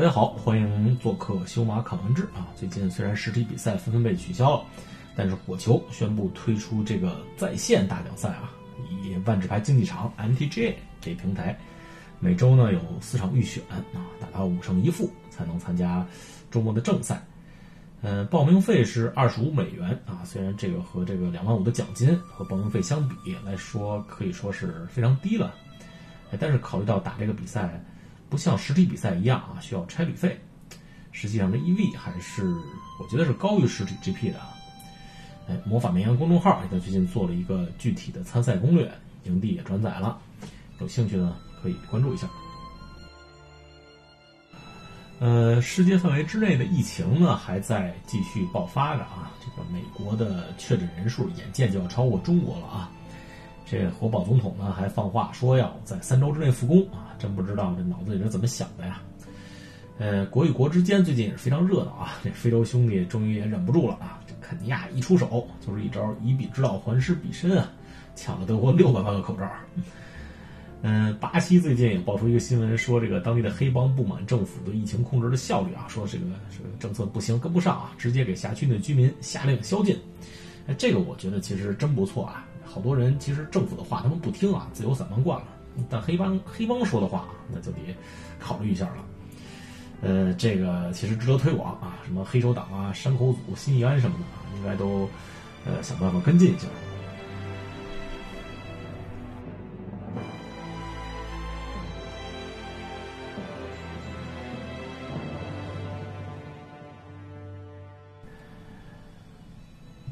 大家好，欢迎做客修马侃文志啊！最近虽然实体比赛纷纷被取消了，但是火球宣布推出这个在线大奖赛啊，以万智牌竞技场 MTGA 这平台，每周呢有四场预选啊，打到五胜一负才能参加周末的正赛。嗯，报名费是二十五美元啊，虽然这个和这个两万五的奖金和报名费相比来说，可以说是非常低了，但是考虑到打这个比赛。不像实体比赛一样啊，需要差旅费。实际上，这 EV 还是我觉得是高于实体 GP 的啊。哎，魔法绵羊公众号也在最近做了一个具体的参赛攻略，营地也转载了，有兴趣呢可以关注一下。呃，世界范围之内的疫情呢还在继续爆发着啊，这个美国的确诊人数眼见就要超过中国了啊。这活宝总统呢还放话说要在三周之内复工啊，真不知道这脑子里是怎么想的呀？呃，国与国之间最近也是非常热闹啊，这非洲兄弟终于也忍不住了啊，这肯尼亚一出手就是一招以彼之道还施彼身啊，抢了德国六百万个口罩。嗯，巴西最近也爆出一个新闻，说这个当地的黑帮不满政府对疫情控制的效率啊，说这个这个政策不行，跟不上啊，直接给辖区内居民下令宵禁。哎，这个我觉得其实真不错啊。好多人其实政府的话他们不听啊，自由散漫惯了。但黑帮黑帮说的话，那就得考虑一下了。呃，这个其实值得推广啊，什么黑手党啊、山口组、新义安什么的，应该都呃想办法跟进一下。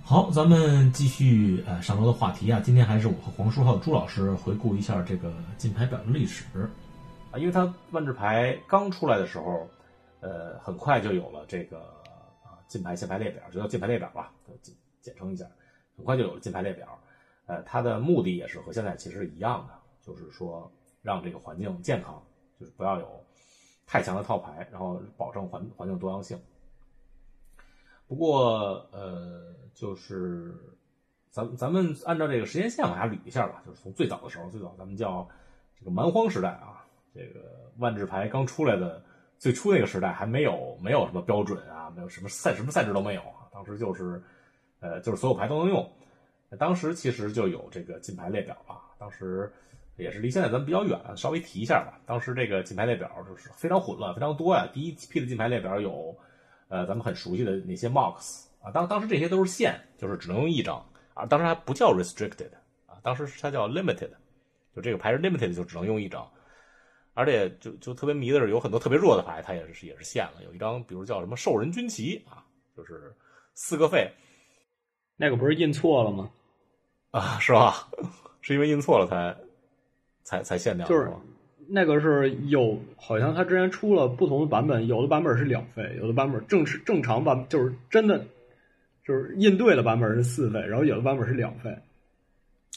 好，咱们继续呃上周的话题啊。今天还是我和黄叔还有朱老师回顾一下这个金牌表的历史啊，因为它万智牌刚出来的时候，呃，很快就有了这个啊金牌、限牌列表，就叫金牌列表吧，简简称一下，很快就有了金牌列表。呃，它的目的也是和现在其实一样的，就是说让这个环境健康，就是不要有太强的套牌，然后保证环环境多样性。不过，呃，就是咱咱们按照这个时间线往下捋一下吧，就是从最早的时候，最早咱们叫这个蛮荒时代啊，这个万智牌刚出来的最初那个时代，还没有没有什么标准啊，没有什么赛什么赛制都没有啊，当时就是呃就是所有牌都能用，当时其实就有这个金牌列表啊，当时也是离现在咱们比较远，稍微提一下吧，当时这个金牌列表就是非常混乱，非常多呀，第一批的金牌列表有。呃，咱们很熟悉的那些 MOX 啊，当当时这些都是限，就是只能用一张啊，当时还不叫 restricted 啊，当时它叫 limited，就这个牌是 limited，就只能用一张，而且就就特别迷的是，有很多特别弱的牌，它也是也是限了，有一张，比如叫什么兽人军旗啊，就是四个费，那个不是印错了吗？啊，是吧？是因为印错了才才才限掉，就是。那个是有，好像他之前出了不同的版本，有的版本是两费，有的版本正是正常版，就是真的，就是印对的版本是四费，然后有的版本是两费。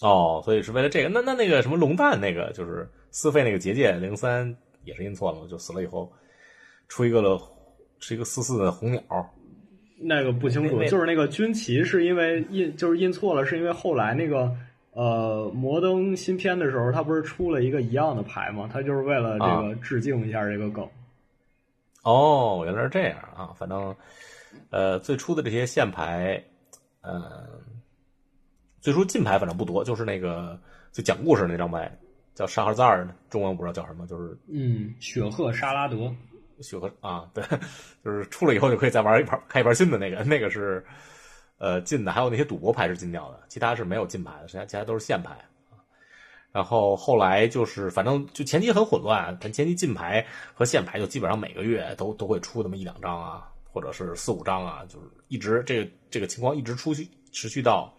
哦，所以是为了这个，那那那个什么龙蛋那个就是四费那个结界零三也是印错了，就死了以后出一个了，是一个四四的红鸟。那个不清楚，就是那个军旗是因为印就是印错了，是因为后来那个。呃，摩登新片的时候，他不是出了一个一样的牌吗？他就是为了这个致敬一下这个梗。哦，原来是这样啊！反正，呃，最初的这些线牌，呃，最初金牌反正不多，就是那个就讲故事那张牌，叫沙哈扎尔，中文不知道叫什么，就是嗯，雪鹤沙拉德，雪鹤啊，对，就是出了以后就可以再玩一盘，开一盘新的那个，那个是。呃，进的还有那些赌博牌是禁掉的，其他是没有禁牌的，其他其他都是限牌然后后来就是，反正就前期很混乱，但前期禁牌和限牌就基本上每个月都都会出那么一两张啊，或者是四五张啊，就是一直这个这个情况一直出去持续到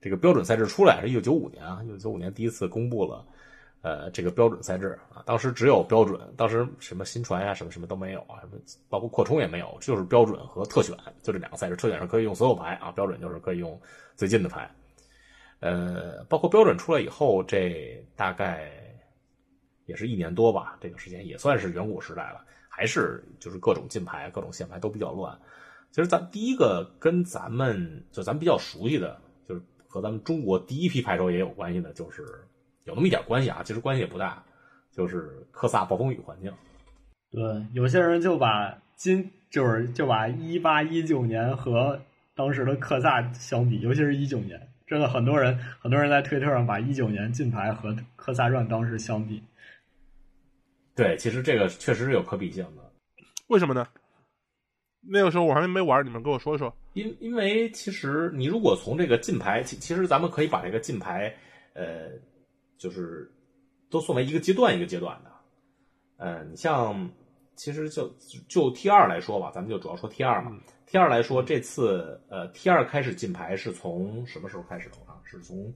这个标准赛制出来，是一九九五年啊，一九九五年第一次公布了。呃，这个标准赛制啊，当时只有标准，当时什么新传呀，什么什么都没有啊，什么包括扩充也没有，就是标准和特选，就这两个赛制。特选是可以用所有牌啊，标准就是可以用最近的牌。呃，包括标准出来以后，这大概也是一年多吧，这个时间也算是远古时代了，还是就是各种禁牌、各种限牌都比较乱。其实咱第一个跟咱们就咱们比较熟悉的，就是和咱们中国第一批牌手也有关系的，就是。有那么一点关系啊，其实关系也不大，就是科萨暴风雨环境。对，有些人就把今就是就把一八一九年和当时的克萨相比，尤其是一九年，真的很多人很多人在推特上把一九年金牌和克萨传当时相比。对，其实这个确实是有可比性的。为什么呢？那个时候我还没玩，你们跟我说说。因因为其实你如果从这个金牌，其其实咱们可以把这个金牌，呃，就是都算为一个阶段一个阶段的。嗯，你像其实就就 T 二来说吧，咱们就主要说 T 二嘛。T 二来说，这次呃 T 二开始进牌是从什么时候开始的？我看是从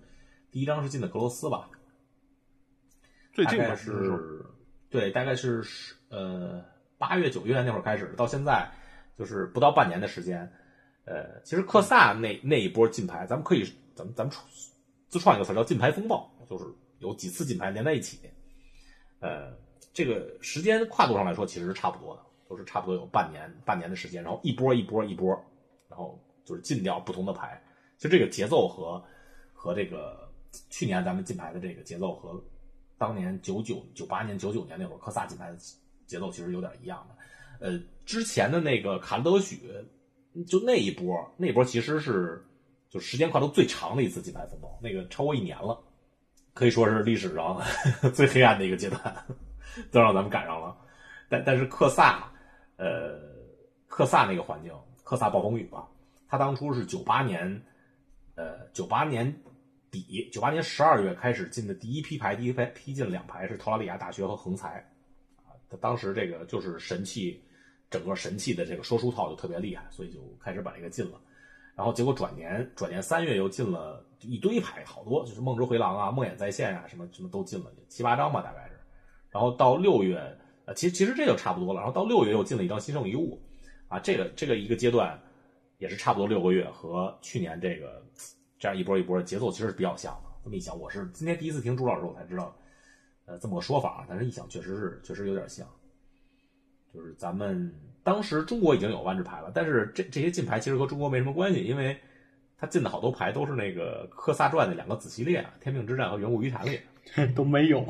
第一张是进的格罗斯吧？最近是，对，大概是呃八月九月那会儿开始，到现在就是不到半年的时间。呃，其实克萨那那一波进牌，咱们可以咱们咱们自创一个词叫“进牌风暴”，就是有几次金牌连在一起。呃，这个时间跨度上来说，其实是差不多的，都是差不多有半年半年的时间，然后一波一波一波，然后就是进掉不同的牌。其实这个节奏和和这个去年咱们金牌的这个节奏和当年九九九八年九九年那会儿科萨金牌的节奏其实有点一样的。呃，之前的那个卡德许。就那一波，那波其实是就时间跨度最长的一次金牌风暴，那个超过一年了，可以说是历史上 最黑暗的一个阶段，都让咱们赶上了。但但是克萨，呃，克萨那个环境，克萨暴风雨吧，他当初是九八年，呃，九八年底，九八年十二月开始进的第一批牌，第一批批进两排是托拉利亚大学和横财，啊，他当时这个就是神器。整个神器的这个说书套就特别厉害，所以就开始把这个进了。然后结果转年转年三月又进了一堆牌，好多就是梦之回廊啊、梦魇再现啊，什么什么都进了七八张吧，大概是。然后到六月，呃，其实其实这就差不多了。然后到六月又进了一张新生遗物，啊，这个这个一个阶段也是差不多六个月，和去年这个这样一波一波节奏其实是比较像的。这么一想，我是今天第一次听朱老师，我才知道，呃，这么个说法。但是一想，确实是确实有点像。就是咱们当时中国已经有万智牌了，但是这这些进牌其实和中国没什么关系，因为他进的好多牌都是那个科萨传的两个子系列啊，天命之战和远古遗产里都没有，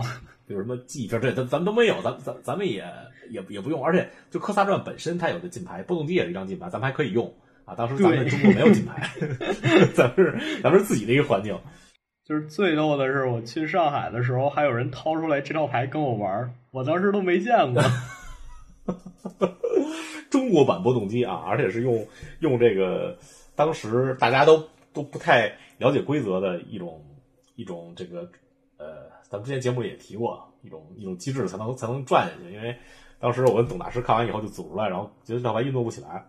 有什么记这这咱咱们都没有，咱咱咱们也也也不用，而且就科萨传本身它有的进牌，波动机也是一张进牌，咱们还可以用啊。当时咱们中国没有进牌，咱们是咱们是自己的一个环境。就是最逗的是，我去上海的时候，还有人掏出来这套牌跟我玩，我当时都没见过。中国版波动机啊，而且是用用这个当时大家都都不太了解规则的一种一种这个呃，咱们之前节目里也提过一种一种机制才能才能转下去。因为当时我跟董大师看完以后就组出来，然后觉得这套牌运作不起来。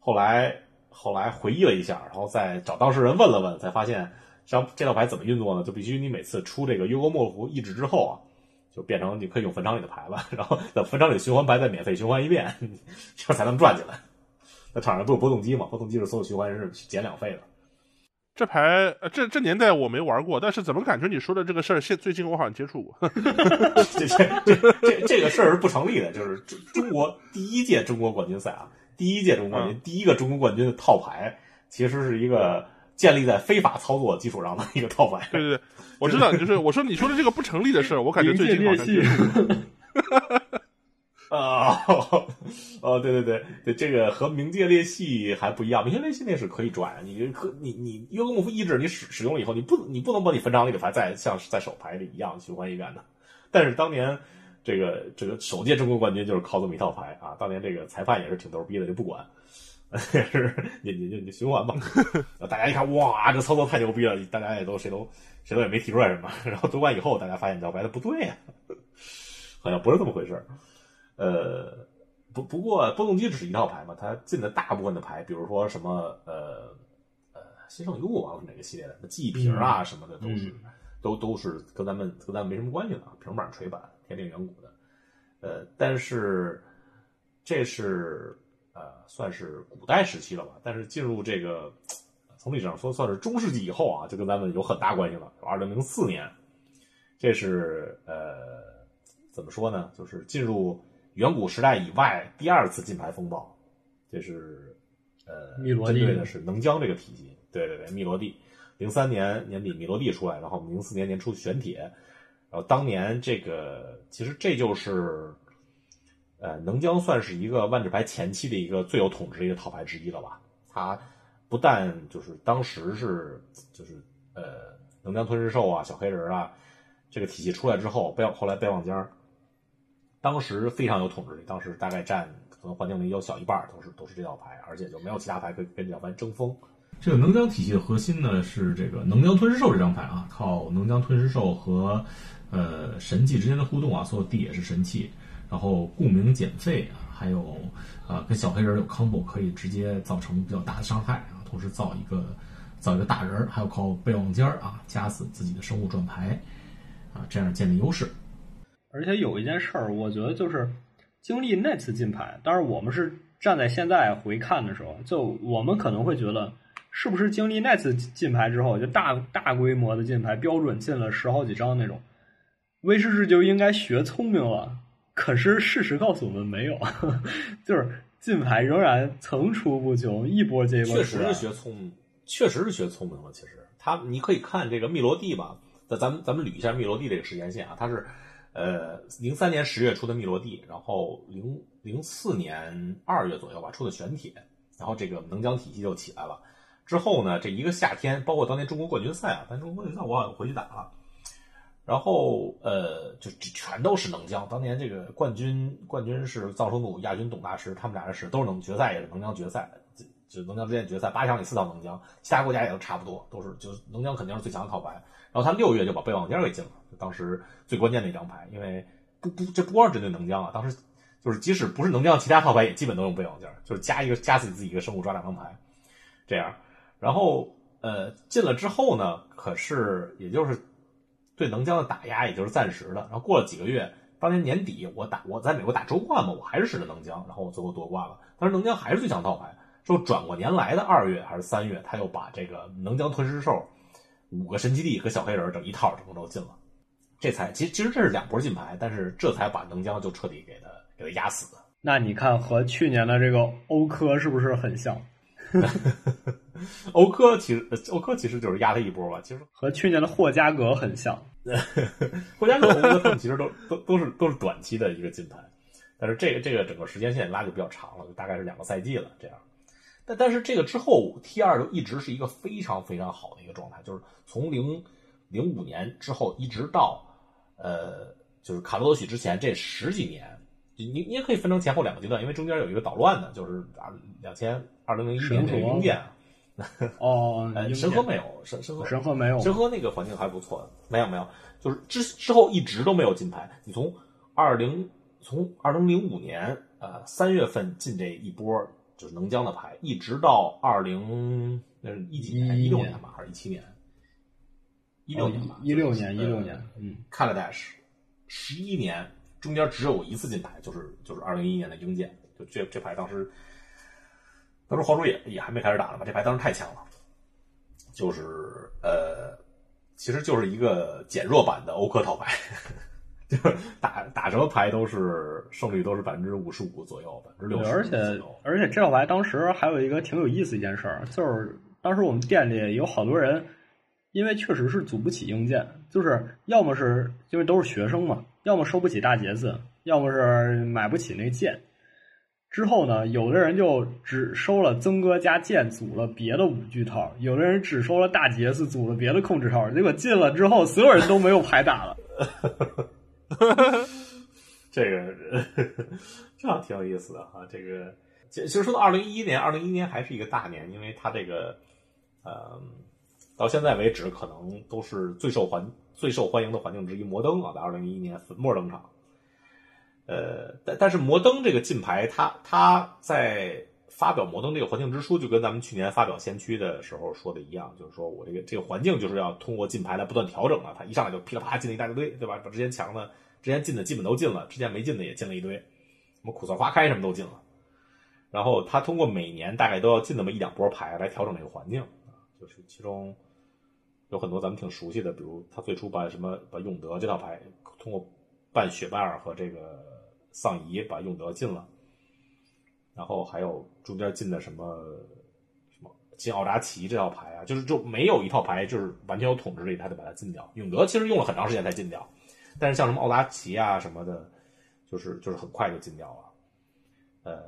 后来后来回忆了一下，然后再找当事人问了问，才发现像这套牌怎么运作呢？就必须你每次出这个约格莫夫意志之后啊。就变成你可以用坟场里的牌了，然后在坟场里循环牌再免费循环一遍，这样才能赚进来。那场上不有波动机嘛？波动机是所有循环是减两费的。这牌这这年代我没玩过，但是怎么感觉你说的这个事儿，现最近我好像接触过。这这这这个事儿是不成立的，就是中中国第一届中国冠军赛啊，第一届中国冠军，第一个中国冠军的套牌，其实是一个。建立在非法操作基础上的一个套牌。对对对，我知道，就是我说你说的这个不成立的事儿，我感觉最近好像。啊，哦，对对对对，这个和冥界裂隙还不一样，冥界裂隙那是可以转，你可你你约格莫夫意志你使使用了以后，你不你不能把你坟场里的牌再像在手牌里一样循环一遍的。但是当年这个这个首届中国冠军就是靠这么一套牌啊，当年这个裁判也是挺逗逼的，就不管。也是你你你你循环吧，大家一看哇，这操作太牛逼了，大家也都谁都谁都也没提出来什么。然后夺冠以后，大家发现道白的不对呀，好像不是这么回事呃，不不过波动机只是一套牌嘛，它进的大部分的牌，比如说什么呃呃新圣遗物啊，哪个系列的记忆瓶啊什么的，都是都都是跟咱们跟咱们没什么关系的，平板锤板天定远古的。呃，但是这是。呃，算是古代时期了吧，但是进入这个从历史上说算是中世纪以后啊，就跟咱们有很大关系了。二零零四年，这是呃怎么说呢？就是进入远古时代以外第二次金牌风暴，这是呃针对的是能将这个体系。对对对，密罗蒂，零三年年底密罗蒂出来，然后零四年年初玄铁，然后当年这个其实这就是。呃，能江算是一个万智牌前期的一个最有统治的一个套牌之一了吧？它不但就是当时是就是呃能江吞噬兽啊、小黑人啊这个体系出来之后，贝后来被望尖当时非常有统治力，当时大概占可能环境里有小一半都是都是这套牌，而且就没有其他牌可以跟这套牌争锋。这个能江体系的核心呢是这个能江吞噬兽这张牌啊，靠能江吞噬兽和呃神器之间的互动啊，所有地也是神器，然后共鸣减费啊，还有啊跟小黑人有 combo 可以直接造成比较大的伤害啊，同时造一个造一个大人，还有靠备忘尖儿啊加死自己的生物转牌啊，这样建立优势。而且有一件事儿，我觉得就是经历那次金牌，当然我们是站在现在回看的时候，就我们可能会觉得。是不是经历那次进牌之后，就大大规模的进牌，标准进了十好几张那种，威士忌就应该学聪明了？可是事实告诉我们没有，就是进牌仍然层出不穷，一波接一波。确实是学聪明，确实是学聪明了。其实他，你可以看这个密罗蒂吧，咱咱们咱们捋一下密罗蒂这个时间线啊，他是呃零三年十月出的密罗蒂，然后零零四年二月左右吧出的玄铁，然后这个能将体系就起来了。之后呢，这一个夏天，包括当年中国冠军赛啊，咱中国冠军赛我好像回去打了。然后呃，就全都是能将。当年这个冠军冠军是藏生弩，亚军董大师，他们俩是都是能决赛也是能将决赛，就能将之间决赛八强里四套能将，其他国家也都差不多，都是就是能将肯定是最强的套牌。然后他六月就把备忘间给进了，当时最关键的一张牌，因为不不这不光是针对能将啊，当时就是即使不是能将，其他套牌也基本都用备忘间，就是加一个加自己自己一个生物抓两张牌，这样。然后，呃，进了之后呢，可是也就是对能将的打压，也就是暂时的。然后过了几个月，当年年底我打我在美国打周冠嘛，我还是使的能将，然后我最后夺冠了。但是能将还是最强套牌。之后转过年来的二月还是三月，他又把这个能将吞噬兽五个神奇地和小黑人整一套整都进了，这才其实其实这是两波进牌，但是这才把能将就彻底给他给他压死的。那你看和去年的这个欧科是不是很像？欧科其实，欧科其实就是压他一波吧。其实和去年的霍加格很像。霍加格、欧科他们其实都都都是都是短期的一个进牌，但是这个这个整个时间线拉就比较长了，就大概是两个赛季了这样。但但是这个之后，T 二就一直是一个非常非常好的一个状态，就是从零零五年之后一直到呃，就是卡罗多许之前这十几年。你你也可以分成前后两个阶段，因为中间有一个捣乱的，就是啊，两千二零零一年这个鹰剑 哦，神河没有神神河神河没有神河那个环境还不错，没有没有，就是之之后一直都没有金牌。你从二零从二零零五年呃三月份进这一波就是能将的牌，一直到二零那是一几年一六年吧，还是一七年？一六年吧，一六年一六年，嗯 a d a s h 十一年。中间只有一次金牌，就是就是二零一一年的英剑，就这这牌当时，当时黄叔也也还没开始打呢吧？这牌当时太强了，就是呃，其实就是一个减弱版的欧科套牌，就是打 打什么牌都是胜率都是百分之五十五左右，百分之六十。而且而且这套牌当时还有一个挺有意思一件事儿，就是当时我们店里有好多人，因为确实是组不起硬件，就是要么是因为都是学生嘛。要么收不起大节子，要么是买不起那剑。之后呢，有的人就只收了曾哥加剑，组了别的五巨套；有的人只收了大杰子，组了别的控制套。结果进了之后，所有人都没有牌打了。这个这样挺有意思的哈。这个其实说到二零一一年，二零一一年还是一个大年，因为它这个呃，到现在为止可能都是最受欢。最受欢迎的环境之一，摩登啊，在二零一一年粉末登场。呃，但但是摩登这个进牌，它它在发表摩登这个环境之初，就跟咱们去年发表先驱的时候说的一样，就是说我这个这个环境就是要通过进牌来不断调整了。它一上来就噼里啪啦进了一大堆，对吧？把之前强的、之前进的基本都进了，之前没进的也进了一堆，什么苦涩花开什么都进了。然后他通过每年大概都要进那么一两波牌来调整这个环境，就是其中。有很多咱们挺熟悉的，比如他最初把什么把永德这套牌通过办雪拜尔和这个丧仪把永德进了，然后还有中间进的什么什么进奥扎奇这套牌啊，就是就没有一套牌就是完全有统治力，他就把它禁掉。永德其实用了很长时间才禁掉，但是像什么奥拉奇啊什么的，就是就是很快就进掉了。呃，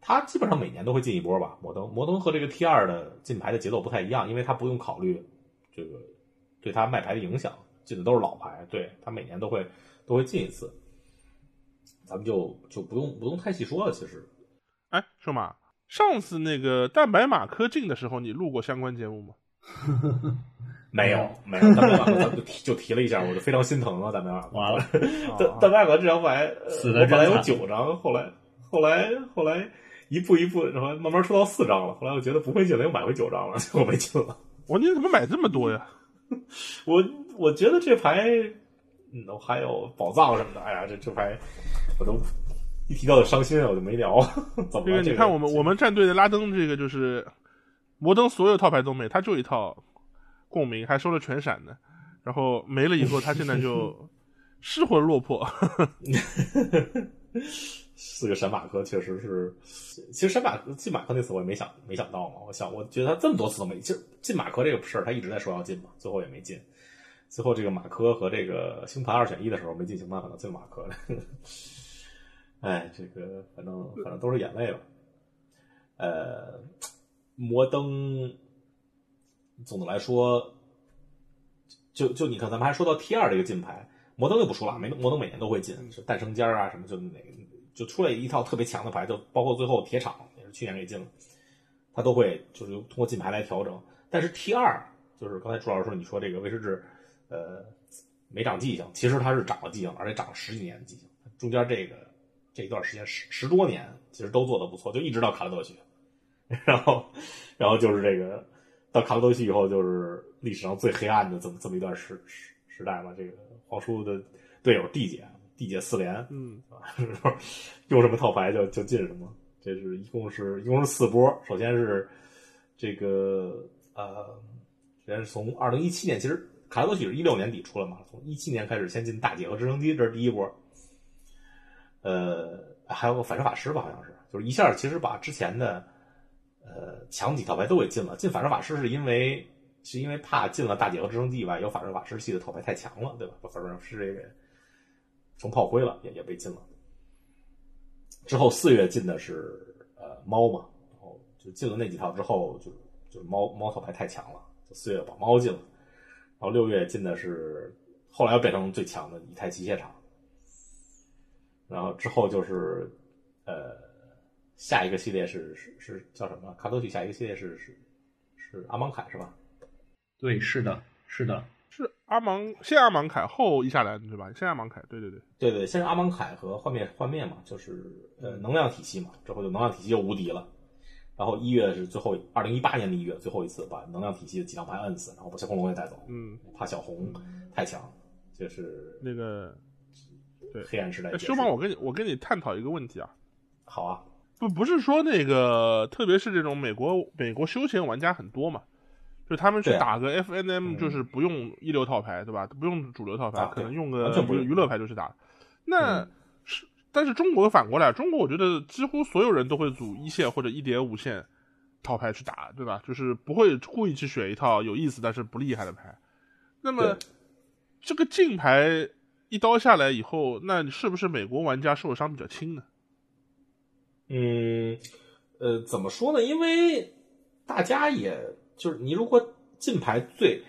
他基本上每年都会进一波吧。摩登摩登和这个 T 二的进牌的节奏不太一样，因为他不用考虑这个对他卖牌的影响，进的都是老牌，对他每年都会都会进一次。咱们就就不用不用太细说了。其实，哎，说马，上次那个蛋白马科进的时候，你录过相关节目吗？没有，没有，咱们就提就提了一下，我就非常心疼啊，蛋白马科。完了，蛋蛋白马科这张牌死的我本来有九张，后来后来后来一步一步，然后慢慢出到四张了。后来我觉得不会进了，又买回九张了，结果没进了。我你怎么买这么多呀？我我觉得这牌，嗯，还有宝藏什么的，哎呀，这这牌我都一提到就伤心，我就没聊。怎么了？这个你看我们我们战队的拉登，这个就是摩登所有套牌都没，他就一套共鸣，还收了全闪呢，然后没了以后，他现在就 失魂落魄。四个闪马科确实是，其实闪马进马科那次我也没想没想到嘛，我想我觉得他这么多次都没，其实进马科这个事儿他一直在说要进嘛，最后也没进。最后这个马科和这个星盘二选一的时候没进星盘，可能进马科了。哎，这个反正反正都是眼泪吧。呃，摩登总的来说，就就你看，咱们还说到 T 二这个金牌，摩登就不说了，没摩登每年都会进，是诞生尖儿啊什么，就哪就出来一套特别强的牌，就包括最后铁厂也是去年给进了，他都会就是通过进牌来调整。但是 T 二就是刚才朱老师说，你说这个威士治，呃，没长记性，其实他是长了记性，而且长了十几年的记性，中间这个这一段时间十十多年，其实都做的不错，就一直到卡勒德许，然后然后就是这个到卡勒德许以后，就是历史上最黑暗的这么这么一段时时时代吧。这个皇叔的队友地姐，地姐四连，嗯，用什么套牌就就进什么，这是一共是一共是四波，首先是这个呃，首先是从二零一七年，其实卡勒德许是一六年底出了嘛，从一七年开始先进大姐和直升机，这是第一波。呃，还有个反射法师吧，好像是，就是一下其实把之前的呃强几套牌都给禁了。禁反射法师是因为是因为怕进了大姐和直升机以外，有反射法师系的套牌太强了，对吧？把反射法师这个成炮灰了，也也被禁了。之后四月进的是呃猫嘛，然后就进了那几套之后，就就猫猫套牌太强了，就四月把猫进了。然后六月进的是后来又变成最强的以太机械厂。然后之后就是，呃，下一个系列是是是叫什么？卡多许下一个系列是是是阿芒凯是吧？对，是的，是的，是阿芒先阿芒凯后伊夏兰对吧？先阿芒凯，对对对，对对，先是阿芒凯和幻灭幻灭嘛，就是呃能量体系嘛，之后就能量体系就无敌了。然后一月是最后，二零一八年的一月最后一次把能量体系的几张牌摁死，然后把小恐龙也带走。嗯，怕小红太强，就是那个对黑暗时代。修马，我跟你我跟你探讨一个问题啊，好啊，不不是说那个，特别是这种美国美国休闲玩家很多嘛，就他们去打个 FNM，嗯就是不用一流套牌，对吧？不用主流套牌，啊可能用个娱乐牌就去打。那、嗯是，但是中国反过来，中国我觉得几乎所有人都会组一线或者一点五线套牌去打，对吧？就是不会故意去选一套有意思但是不厉害的牌。那么这个竞牌一刀下来以后，那是不是美国玩家受伤比较轻呢？嗯，呃，怎么说呢？因为大家也就是你如果进牌最，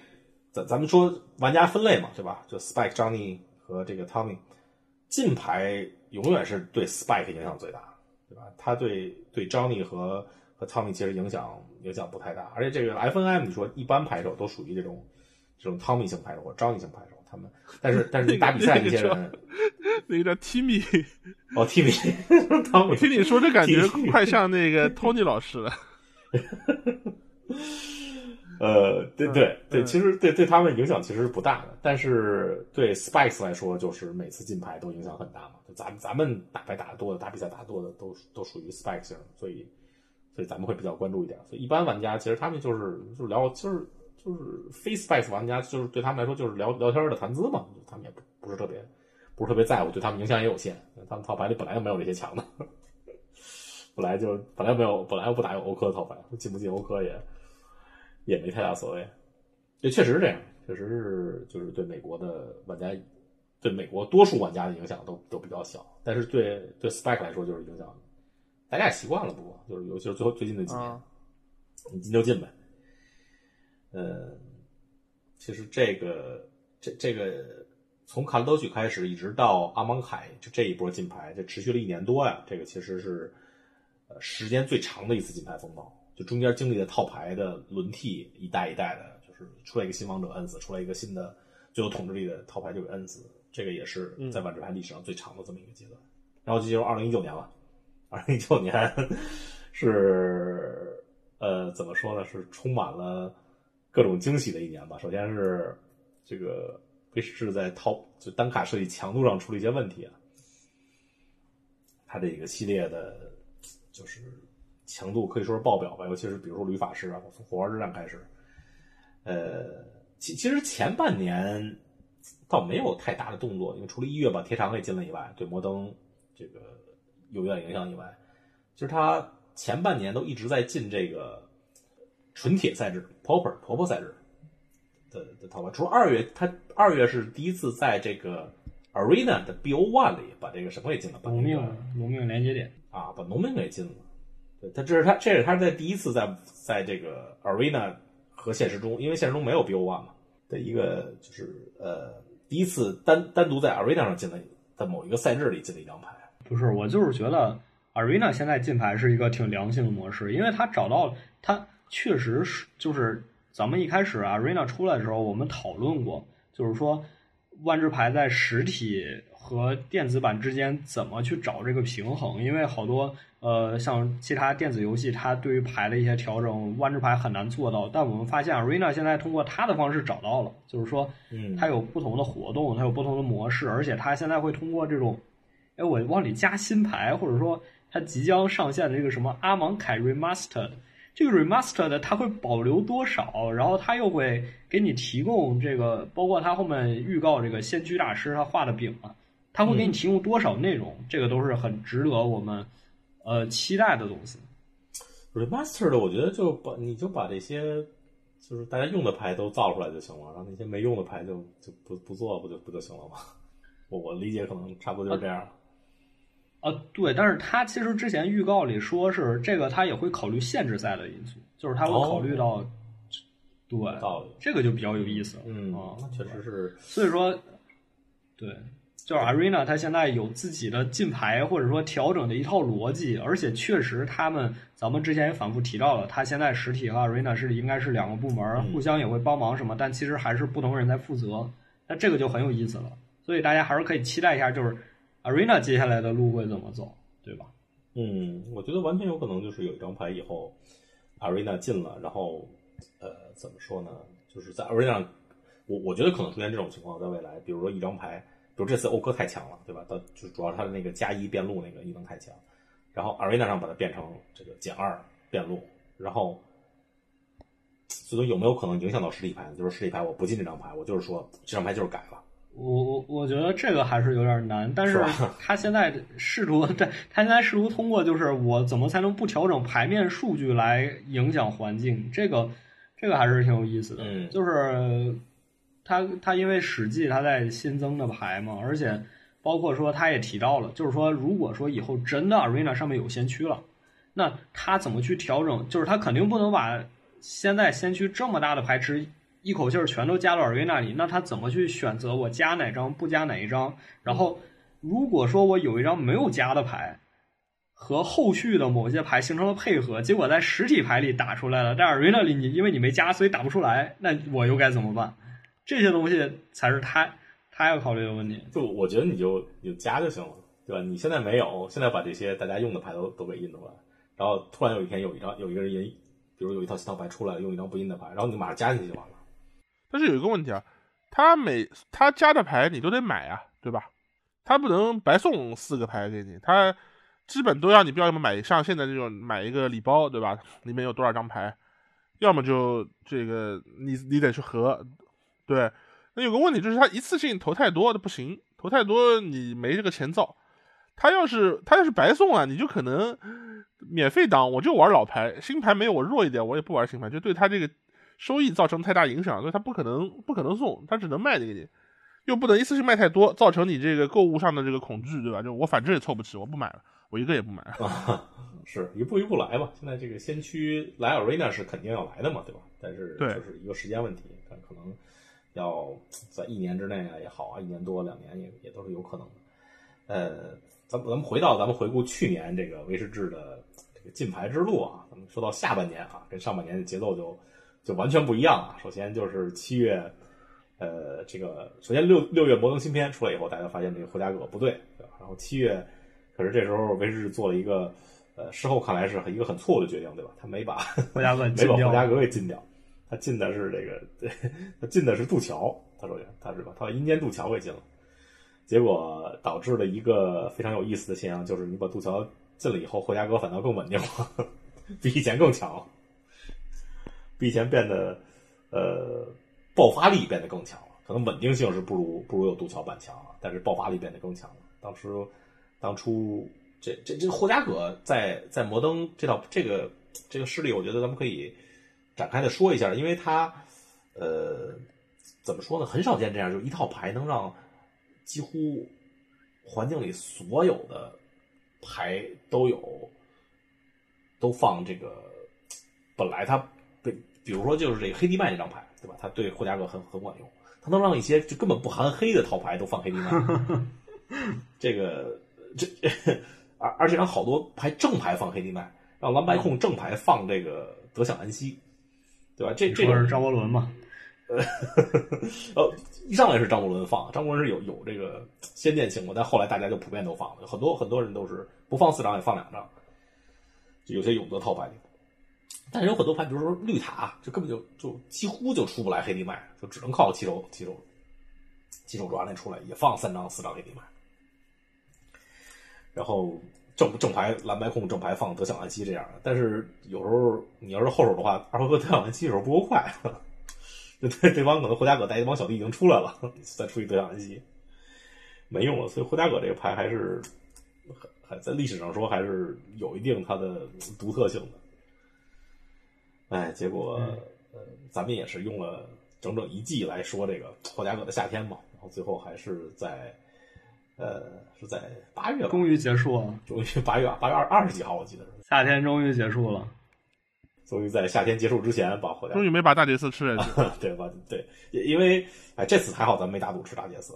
咱咱们说玩家分类嘛，对吧？就 Spike、Johnny 和这个 Tommy，进牌永远是对 Spike 影响最大，对吧？他对对 Johnny 和和 Tommy 其实影响影响不太大，而且这个 FNM 你说一般牌手都属于这种这种 Tommy 型牌手或者 Johnny 型牌手，他们但是但是打比赛那些人，那个叫 Timmy，哦 Timmy 我 Tommy 听你说这感觉快像那个 Tony 老师了。呃，对对对，嗯其实对对他们影响其实是不大的，但是对 Spikes 来说，就是每次进牌都影响很大嘛。就咱咱们打牌打的多的，打比赛打的多的，都都属于 Spike 型，所以所以咱们会比较关注一点。所以一般玩家其实他们就是就是聊就是就是非 Spikes 玩家，就是对他们来说就是聊聊天的谈资嘛，他们也不不是特别不是特别在乎，对他们影响也有限。他们套牌里本来就没有这些强的，本来就本来没有本来不打有欧科的套牌，进不进欧科也。也没太大所谓，也确实是这样，确实是就是对美国的玩家，对美国多数玩家的影响都都比较小，但是对对 Spike 来说就是影响大家也习惯了，不过就是尤其是最后最近的几年，你进就进呗。呃，其实这个这这个从卡拉多许开始，一直到阿芒凯，就这一波金牌，这持续了一年多呀。这个其实是呃时间最长的一次金牌风暴，就中间经历了套牌的轮替，一代一代的，就是出来一个新王者摁死，出来一个新的最有统治力的套牌就给摁死。这个也是在万智牌历史上最长的这么一个阶段。然后就进入二零一九年了，二零一九年 是呃怎么说呢？是充满了。各种惊喜的一年吧。首先是这个威士在套就单卡设计强度上出了一些问题啊，它这个系列的，就是强度可以说是爆表吧。尤其是比如说旅法师啊，从火花之战开始，呃，其其实前半年倒没有太大的动作，因为除了一月把铁厂给进了以外，对摩登这个有点影响以外，其实它前半年都一直在进这个。纯铁赛制，Popper 婆婆赛制的的套牌，除了二月，他二月是第一次在这个 Arena 的 BO One 里把这个什么给进了，农命农命连接点啊，把农民给进了。对他，这是他，这是他在第一次在在这个 Arena 和现实中，因为现实中没有 BO One 嘛的一个，就是呃，第一次单单独在 Arena 上进了，在某一个赛制里进了一张牌。不是，我就是觉得 Arena 现在进牌是一个挺良性的模式，因为他找到他。确实是，就是咱们一开始啊，Arena 出来的时候，我们讨论过，就是说万智牌在实体和电子版之间怎么去找这个平衡，因为好多呃，像其他电子游戏，它对于牌的一些调整，万智牌很难做到。但我们发现啊，Rena 现在通过它的方式找到了，就是说，嗯，它有不同的活动，它有不同的模式，而且它现在会通过这种，哎，我往里加新牌，或者说它即将上线的这个什么阿芒凯 Remastered。这个 remastered 它会保留多少？然后它又会给你提供这个，包括它后面预告这个先驱大师他画的饼啊，他会给你提供多少内容？这个都是很值得我们呃期待的东西。remastered 我觉得就把你就把这些就是大家用的牌都造出来就行了，然后那些没用的牌就就不不做不就不就行了吗？我我理解可能差不多就是这样。啊，对，但是他其实之前预告里说是这个，他也会考虑限制赛的因素，就是他会考虑到，对，这个就比较有意思，嗯，那确实是，所以说，对，就是 Arena 它现在有自己的进牌或者说调整的一套逻辑，而且确实他们咱们之前也反复提到了，他现在实体和 Arena 是应该是两个部门，互相也会帮忙什么，但其实还是不同人在负责，那这个就很有意思了，所以大家还是可以期待一下，就是。Arena 接下来的路会怎么走，对吧？嗯，我觉得完全有可能就是有一张牌以后，Arena 进了，然后呃，怎么说呢？就是在 Arena，我我觉得可能出现这种情况，在未来，比如说一张牌，比如这次欧科太强了，对吧？它就主要它的那个加一变路那个异能太强，然后 Arena 上把它变成这个减二变路，然后最终有没有可能影响到实体牌？就是实体牌我不进这张牌，我就是说这张牌就是改了。我我我觉得这个还是有点难，但是 他现在试图，对他现在试图通过就是我怎么才能不调整牌面数据来影响环境，这个这个还是挺有意思的。嗯，就是他他因为史记他在新增的牌嘛，而且包括说他也提到了，就是说如果说以后真的 Arena 上面有先驱了，那他怎么去调整？就是他肯定不能把现在先驱这么大的牌池。一口气儿全都加到尔维那里，那他怎么去选择我加哪张不加哪一张？然后如果说我有一张没有加的牌，和后续的某些牌形成了配合，结果在实体牌里打出来了，在尔维那里你因为你没加，所以打不出来，那我又该怎么办？这些东西才是他他要考虑的问题。就我觉得你就你就加就行了，对吧？你现在没有，现在把这些大家用的牌都都给印出来，然后突然有一天有一张有一个人印，比如有一套新套牌出来了，用一张不印的牌，然后你马上加进去就完了。但是有一个问题啊，他每他加的牌你都得买啊，对吧？他不能白送四个牌给你，他基本都要你，要么买像现在这种买一个礼包，对吧？里面有多少张牌，要么就这个你你得去合，对。那有个问题就是他一次性投太多的不行，投太多你没这个钱造。他要是他要是白送啊，你就可能免费当，我就玩老牌，新牌没有我弱一点，我也不玩新牌，就对他这个。收益造成太大影响，所以他不可能不可能送，他只能卖给你。又不能一次性卖太多，造成你这个购物上的这个恐惧，对吧？就我反正也凑不齐，我不买了，我一个也不买。啊，是一步一步来嘛。现在这个先驱来 Arena 是肯定要来的嘛，对吧？但是就是一个时间问题，但可能要在一年之内啊也好啊，一年多两年也也都是有可能的。呃，咱们咱们回到咱们回顾去年这个威士忌的这个进牌之路啊，咱们说到下半年啊，跟上半年的节奏就就完全不一样啊。首先就是七月，呃，这个首先六六月摩登新片出来以后，大家发现这个霍加葛不对，对吧？然后七月，可是这时候威士做了一个。呃，事后看来是一个很错误的决定，对吧？他没把 霍加格 没把霍加格给禁掉，他禁的是这个，对，他禁的是杜桥，他首先他是把他把阴间杜桥给禁了，结果导致了一个非常有意思的现象，就是你把杜桥禁了以后，霍加格反倒更稳定了，比以前更强，比以前变得呃爆发力变得更强了，可能稳定性是不如不如有杜乔板强了，但是爆发力变得更强了。当时当初。这这这个霍加葛在在摩登这套这个这个势力，我觉得咱们可以展开的说一下，因为他呃怎么说呢，很少见这样，就一套牌能让几乎环境里所有的牌都有都放这个，本来他比如说就是这个黑地麦这张牌，对吧？他对霍加葛很很管用，他能让一些就根本不含黑的套牌都放黑地麦，这 个这。而而且让好多牌正牌放黑地麦，让蓝白控正牌放这个德享安息，对吧？这这是张伯伦嘛？呃，呃，一上来是张伯伦放，张伯伦是有有这个先见情况，但后来大家就普遍都放了，很多很多人都是不放四张也放两张，就有些永德套牌里，但是有很多牌，比如说绿塔，就根本就就几乎就出不来黑地麦，就只能靠七手七手七手抓那出来，也放三张四张黑地麦。然后正正牌蓝白控正牌放得享安息这样的，但是有时候你要是后手的话，二回合得享安息时候不够快，就对对方可能霍加葛带一帮小弟已经出来了，再出一得享安息没用了。所以霍加葛这个牌还是还在历史上说还是有一定它的独特性的。哎，结果呃咱们也是用了整整一季来说这个霍加葛的夏天嘛，然后最后还是在。呃，是在八月，终于结束了。终于八月八月二二十几号，我记得是夏天终于结束了。终于在夏天结束之前把火终于没把大杰斯吃了，对吧？对，因为哎，这次还好，咱没打赌吃大杰斯。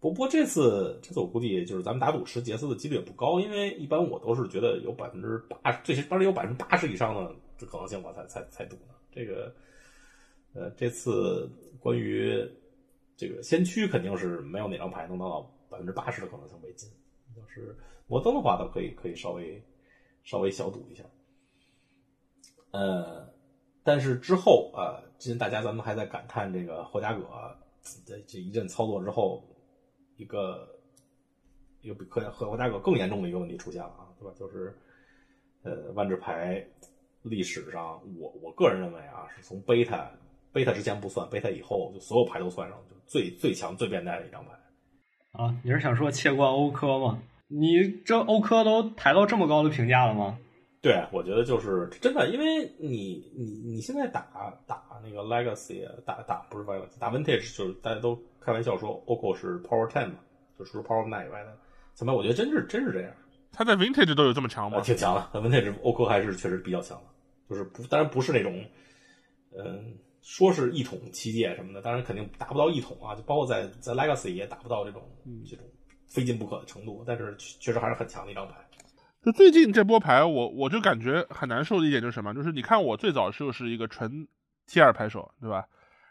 不不过这次这次我估计就是咱们打赌吃杰斯的几率也不高，因为一般我都是觉得有百分之八，最起码有百分之八十以上的这可能性我才才才赌呢。这个呃，这次关于这个先驱肯定是没有哪张牌能拿到。百分之八十的可能性为进，要是摩登的话，倒可以可以稍微稍微小赌一下。呃，但是之后啊，今天大家咱们还在感叹这个霍加葛在这一阵操作之后，一个一个比和和霍加葛更严重的一个问题出现了啊，对吧？就是呃，万智牌历史上，我我个人认为啊，是从贝塔贝塔之前不算，贝塔以后就所有牌都算上，就最最强最变态的一张牌。啊，你是想说切冠欧科吗？你这欧科都抬到这么高的评价了吗？对，我觉得就是真的，因为你你你现在打打那个 Legacy，打打不是 Legacy，打 Vintage，就是大家都开玩笑说 OCO 是 Power Ten 嘛，就除了 Power Nine 以外的，怎么我觉得真是真是这样。他在 Vintage 都有这么强吗？挺强的，Vintage OCO 还是确实比较强的，就是不当然不是那种，嗯。说是一统七界什么的，当然肯定达不到一统啊，就包括在在 Legacy 也达不到这种这种非进不可的程度，但是确实还是很强的一张牌。就最近这波牌，我我就感觉很难受的一点就是什么，就是你看我最早就是一个纯 T 二牌手，对吧？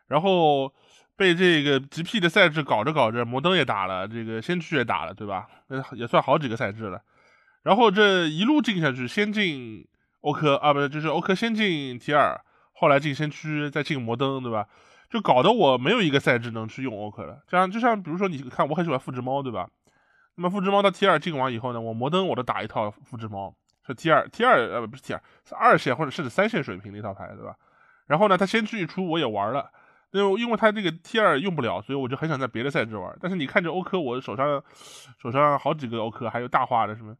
然后被这个 GP 的赛制搞着搞着，摩登也打了，这个先驱也打了，对吧？那也算好几个赛制了。然后这一路进下去，先进欧科啊，不是就是欧科先进 T 二。后来进先驱，再进摩登，对吧？就搞得我没有一个赛制能去用欧克了。这样就像比如说，你看我很喜欢复制猫，对吧？那么复制猫到 T 二进完以后呢，我摩登我都打一套复制猫，是 T 二 T 二呃不是 T 二，是二线或者甚至三线水平的一套牌，对吧？然后呢，他先驱一出我也玩了，因为因为他这个 T 二用不了，所以我就很想在别的赛制玩。但是你看这欧科，我手上手上好几个欧科，还有大化的什么，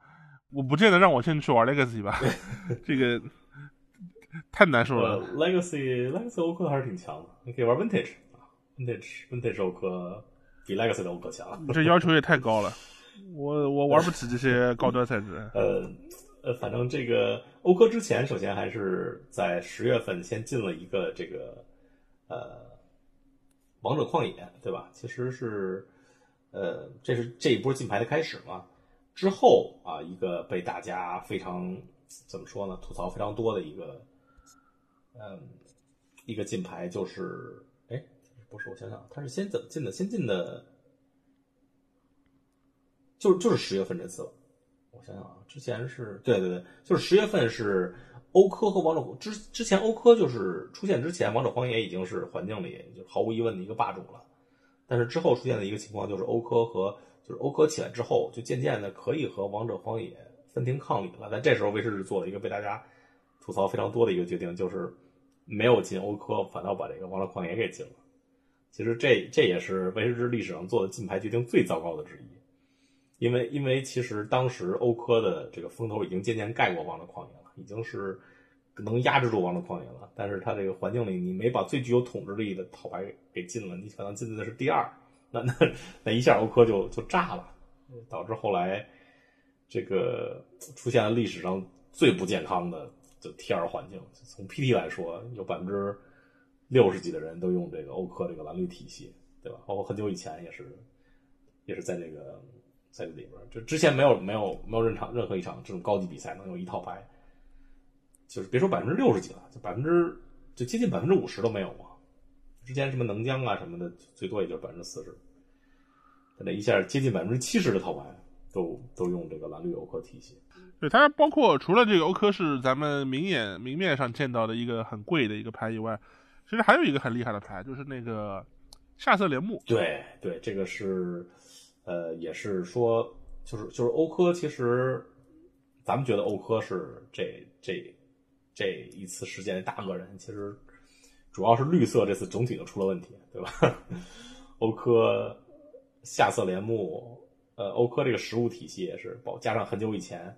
我不见得让我先去玩 Legacy 吧，这个。太难受了。Legacy Legacy 欧克还是挺强的，你可以玩 Vintage 啊，Vintage Vintage 欧克比 Legacy 的欧科强。这要求也太高了，我我玩不起这些 高端赛制。呃呃，反正这个欧科之前，首先还是在十月份先进了一个这个呃王者旷野，对吧？其实是呃这是这一波进牌的开始嘛。之后啊，一个被大家非常怎么说呢？吐槽非常多的一个嗯一个金牌就是哎不是我想想，他是先怎么进的？先进的就就是十月份这次了。我想想啊，之前是对对对，就是十月份是欧科和王者之之前欧科就是出现之前，王者荒野已经是环境里就毫无疑问的一个霸主了。但是之后出现的一个情况就是欧科和就是欧科起来之后，就渐渐的可以和王者荒野分庭抗礼了。但这时候威士忌做了一个被大家吐槽非常多的一个决定，就是没有进欧科，反倒把这个王者旷野给进了。其实这这也是威士忌历史上做的金牌决定最糟糕的之一。因为，因为其实当时欧科的这个风头已经渐渐盖过王者旷野了，已经是能压制住王者旷野了。但是它这个环境里，你没把最具有统治力的套牌给进了，你可能进的是第二，那那 那一下欧科就就炸了，导致后来这个出现了历史上最不健康的就 T 二环境。从 PT 来说，有百分之六十几的人都用这个欧科这个蓝绿体系，对吧？包括很久以前也是，也是在这个。在这里边，就之前没有没有没有任场任何一场这种高级比赛能有一套牌，就是别说百分之六十几了，就百分之就接近百分之五十都没有嘛。之前什么能江啊什么的，最多也就百分之四十，那一下接近百分之七十的套牌都都用这个蓝绿欧科体系。对它包括除了这个欧科是咱们明眼明面上见到的一个很贵的一个牌以外，其实还有一个很厉害的牌，就是那个夏色帘幕。对对，这个是。呃，也是说，就是就是欧科，其实咱们觉得欧科是这这这一次事件的大恶人，其实主要是绿色这次总体就出了问题，对吧？欧科下色帘幕，呃，欧科这个实物体系也是，包加上很久以前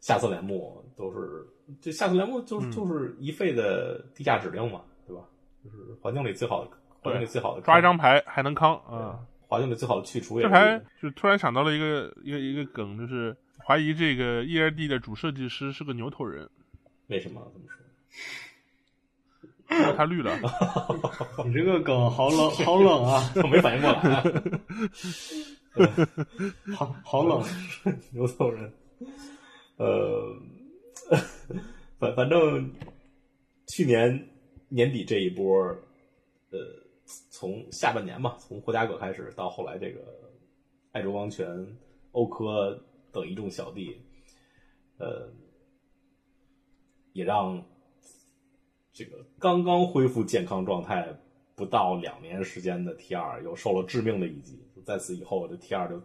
下色帘幕都是，这下色帘幕就是就是一费的低价指令嘛，对吧？就是环境里最好的，环境里最好的抓一张牌还能康啊。环境里最好的去除也。这牌就突然想到了一个一个一个梗，就是怀疑这个 E R D 的主设计师是个牛头人。为什么这么说？因为他绿了。你这个梗好冷，好冷啊！我没反应过来。好好冷，牛头人。呃，反反正去年年底这一波，呃。从下半年吧，从霍加葛开始，到后来这个爱州王权、欧科等一众小弟，呃，也让这个刚刚恢复健康状态不到两年时间的 T 二又受了致命的一击。在此以后，这 T 二就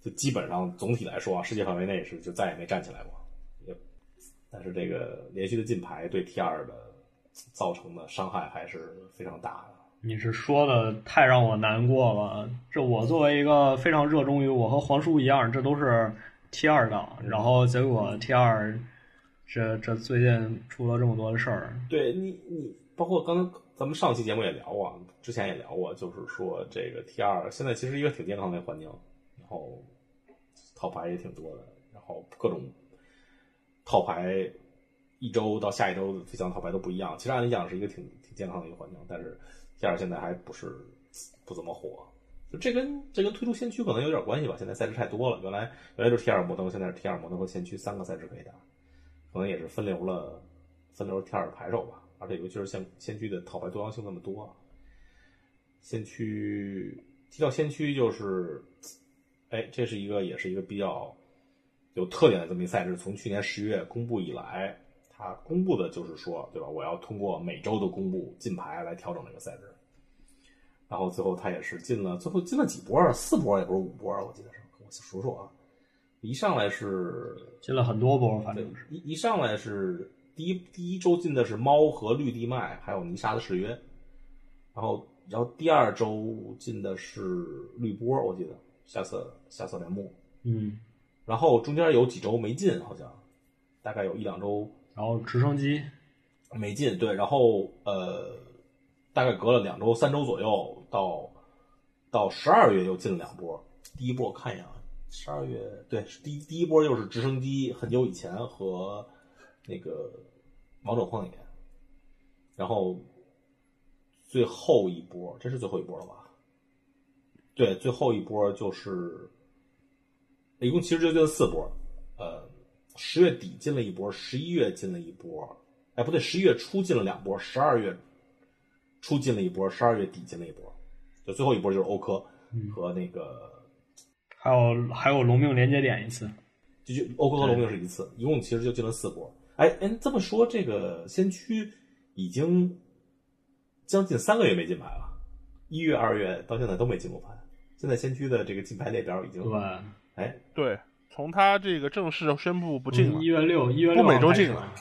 就基本上总体来说啊，世界范围内是就再也没站起来过。也，但是这个连续的金牌对 T 二的造成的伤害还是非常大的。你是说的太让我难过了。这我作为一个非常热衷于我和黄叔一样，这都是 T 二档，然后结果 T 二这这最近出了这么多的事儿。对你你包括刚才咱们上期节目也聊过，之前也聊过，就是说这个 T 二现在其实一个挺健康的环境，然后套牌也挺多的，然后各种套牌一周到下一周的飞翔套牌都不一样。其实按理讲是一个挺挺健康的一个环境，但是。T 二现在还不是不怎么火，就这跟这跟推出先驱可能有点关系吧。现在赛制太多了，原来原来就是 T 二摩登，现在是 T 二摩登和先驱三个赛制可以打，可能也是分流了分流 T 二的牌手吧。而且尤其是像先驱的套牌多样性那么多，先驱提到先驱就是，哎，这是一个也是一个比较有特点的这么一赛制。从去年十一月公布以来。他公布的就是说，对吧？我要通过每周的公布进牌来调整这个赛制。然后最后他也是进了，最后进了几波？四波也不是五波，我记得是。我数数啊，一上来是进了很多波，反正是一一上来是第一第一周进的是猫和绿地麦，还有泥沙的誓约。然后然后第二周进的是绿波，我记得下色下色帘幕。嗯。然后中间有几周没进，好像大概有一两周。然后直升机没进，对，然后呃，大概隔了两周、三周左右，到到十二月又进了两波。第一波我看一眼啊，十二月对，第第一波就是直升机，很久以前和那个王者旷野，然后最后一波，这是最后一波了吧？对，最后一波就是一共其实就进了四波，呃，十月底进了一波，十一月进了一波，哎不对，十一月初进了两波，十二月初进了一波，十二月底进了一波，就最后一波就是欧科和那个。还有还有龙命连接点一次，就就欧克和龙命是一次，一共其实就进了四波。哎哎，这么说这个先驱已经将近三个月没进牌了，一月、二月到现在都没进过牌。现在先驱的这个进牌列表已经对，哎对，从他这个正式宣布不进了，一月六一月不每周进了。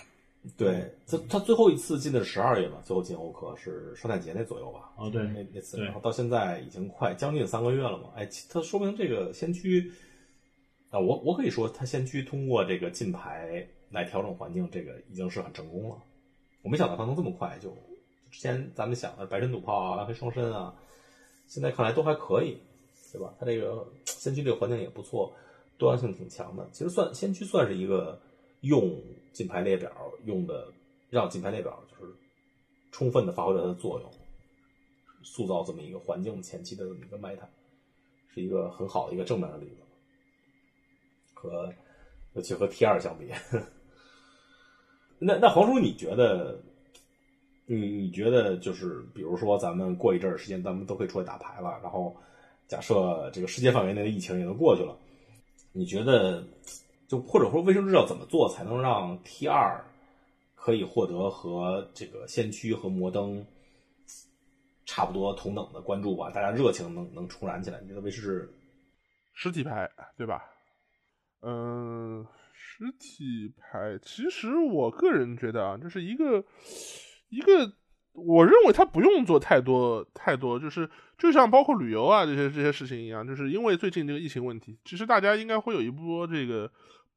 对，他他最后一次进的是十二月嘛，最后进欧科是圣诞节那左右吧？哦，对，那那次，然后到现在已经快将近三个月了嘛。哎，他说明这个先驱啊，我我可以说他先驱通过这个进牌来调整环境，这个已经是很成功了。我没想到他能这么快就，之前咱们想的白神赌炮啊、蓝黑双身啊，现在看来都还可以，对吧？他这个先驱这个环境也不错，多样性挺强的。其实算先驱算是一个。用金牌列表用的，让金牌列表就是充分的发挥了它的作用，塑造这么一个环境前期的这么一个卖台，是一个很好的一个正面的例子。和尤其和 T 二相比，那那黄叔，你觉得，你你觉得就是比如说咱们过一阵儿时间，咱们都可以出来打牌了，然后假设这个世界范围内的疫情也都过去了，你觉得？就或者说，卫生知道怎么做才能让 T 二可以获得和这个先驱和摩登差不多同等的关注吧？大家热情能能重燃起来？你觉得卫视实体牌对吧？嗯，实体牌其实我个人觉得啊，这是一个一个，我认为他不用做太多太多，就是就像包括旅游啊这些这些事情一样，就是因为最近这个疫情问题，其实大家应该会有一波这个。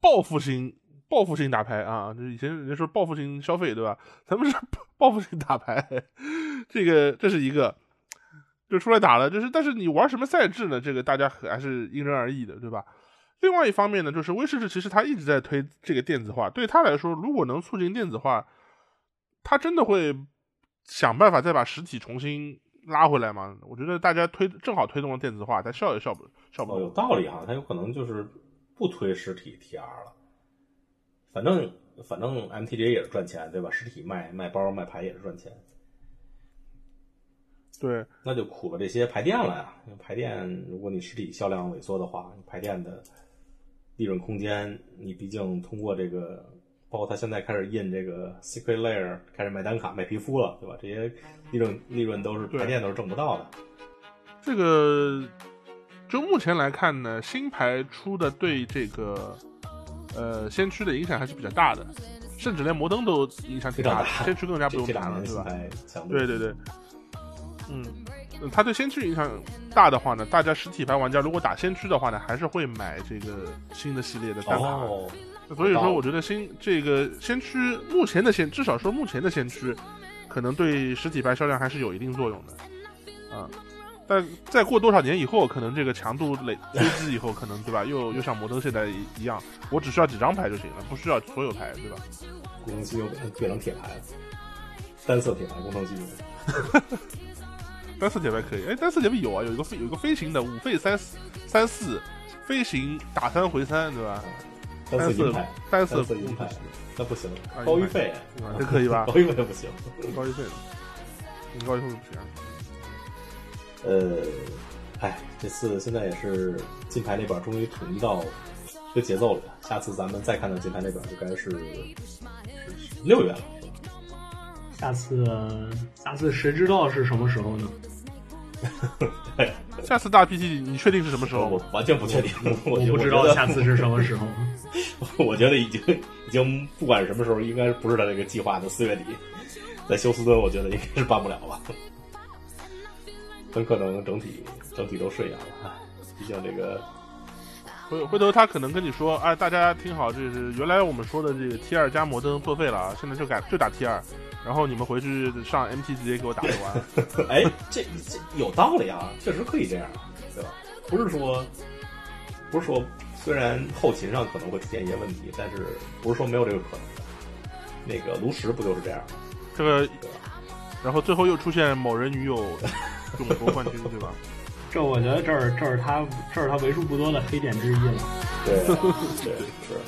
报复性报复性打牌啊！就是以前人家说报复性消费，对吧？咱们是报复性打牌，这个这是一个，就出来打了。就是但是你玩什么赛制呢？这个大家还是因人而异的，对吧？另外一方面呢，就是威士忌其实他一直在推这个电子化，对他来说，如果能促进电子化，他真的会想办法再把实体重新拉回来吗？我觉得大家推正好推动了电子化，他笑也笑不笑不。哦，有道理哈，他有可能就是。不推实体 TR 了，反正反正 MTG 也是赚钱，对吧？实体卖卖包卖牌也是赚钱，对，那就苦了这些牌店了呀。牌店，如果你实体销量萎缩的话，牌店的利润空间，你毕竟通过这个，包括他现在开始印这个 Secret Layer，开始卖单卡卖皮肤了，对吧？这些利润利润都是牌店都是挣不到的。这个。就目前来看呢，新牌出的对这个呃先驱的影响还是比较大的，甚至连摩登都影响挺大的。先驱更加不用谈了，对吧？对对对，嗯，它对先驱影响大的话呢，大家实体牌玩家如果打先驱的话呢，还是会买这个新的系列的单卡。所以说，我觉得新这个先驱目前的先，至少说目前的先驱，可能对实体牌销量还是有一定作用的，啊。但再过多少年以后，可能这个强度累 堆积以后，可能对吧？又又像摩登现在一样，我只需要几张牌就行了，不需要所有牌，对吧？工程机又变成铁牌了，单色铁牌工程机。单色铁牌可以，哎，单色铁牌有啊，有一个飞有一个飞行的五费三四三四飞行打三回三，对吧？单色单色银牌，那不行，高一费，这可以吧？高一费不行，高一费，高一费不行。呃，哎，这次现在也是金牌那边终于统一到这个节奏了。下次咱们再看到金牌那边，就该是六月了。下次，下次谁知道是什么时候呢？对，下次大 PT 你确定是什么时候？我完全不确定，我不知道下次是什么时候。我觉得已经已经不管什么时候，应该不是他这个计划的四月底，在休斯顿，我觉得应该是办不了了。很可能整体整体都顺延了，毕竟这个回回头他可能跟你说，哎，大家听好，这是原来我们说的这个 T 二加摩登作废了啊，现在就改就打 T 二，然后你们回去上 MT 直接给我打就完了。哎，这这有道理啊，确实可以这样，对吧？不是说不是说，虽然后勤上可能会出现一些问题，但是不是说没有这个可能。那个炉石不就是这样吗？这个，然后最后又出现某人女友总夺冠军对吧？这我觉得这儿这儿他这是他为数不多的黑点之一了。对对是。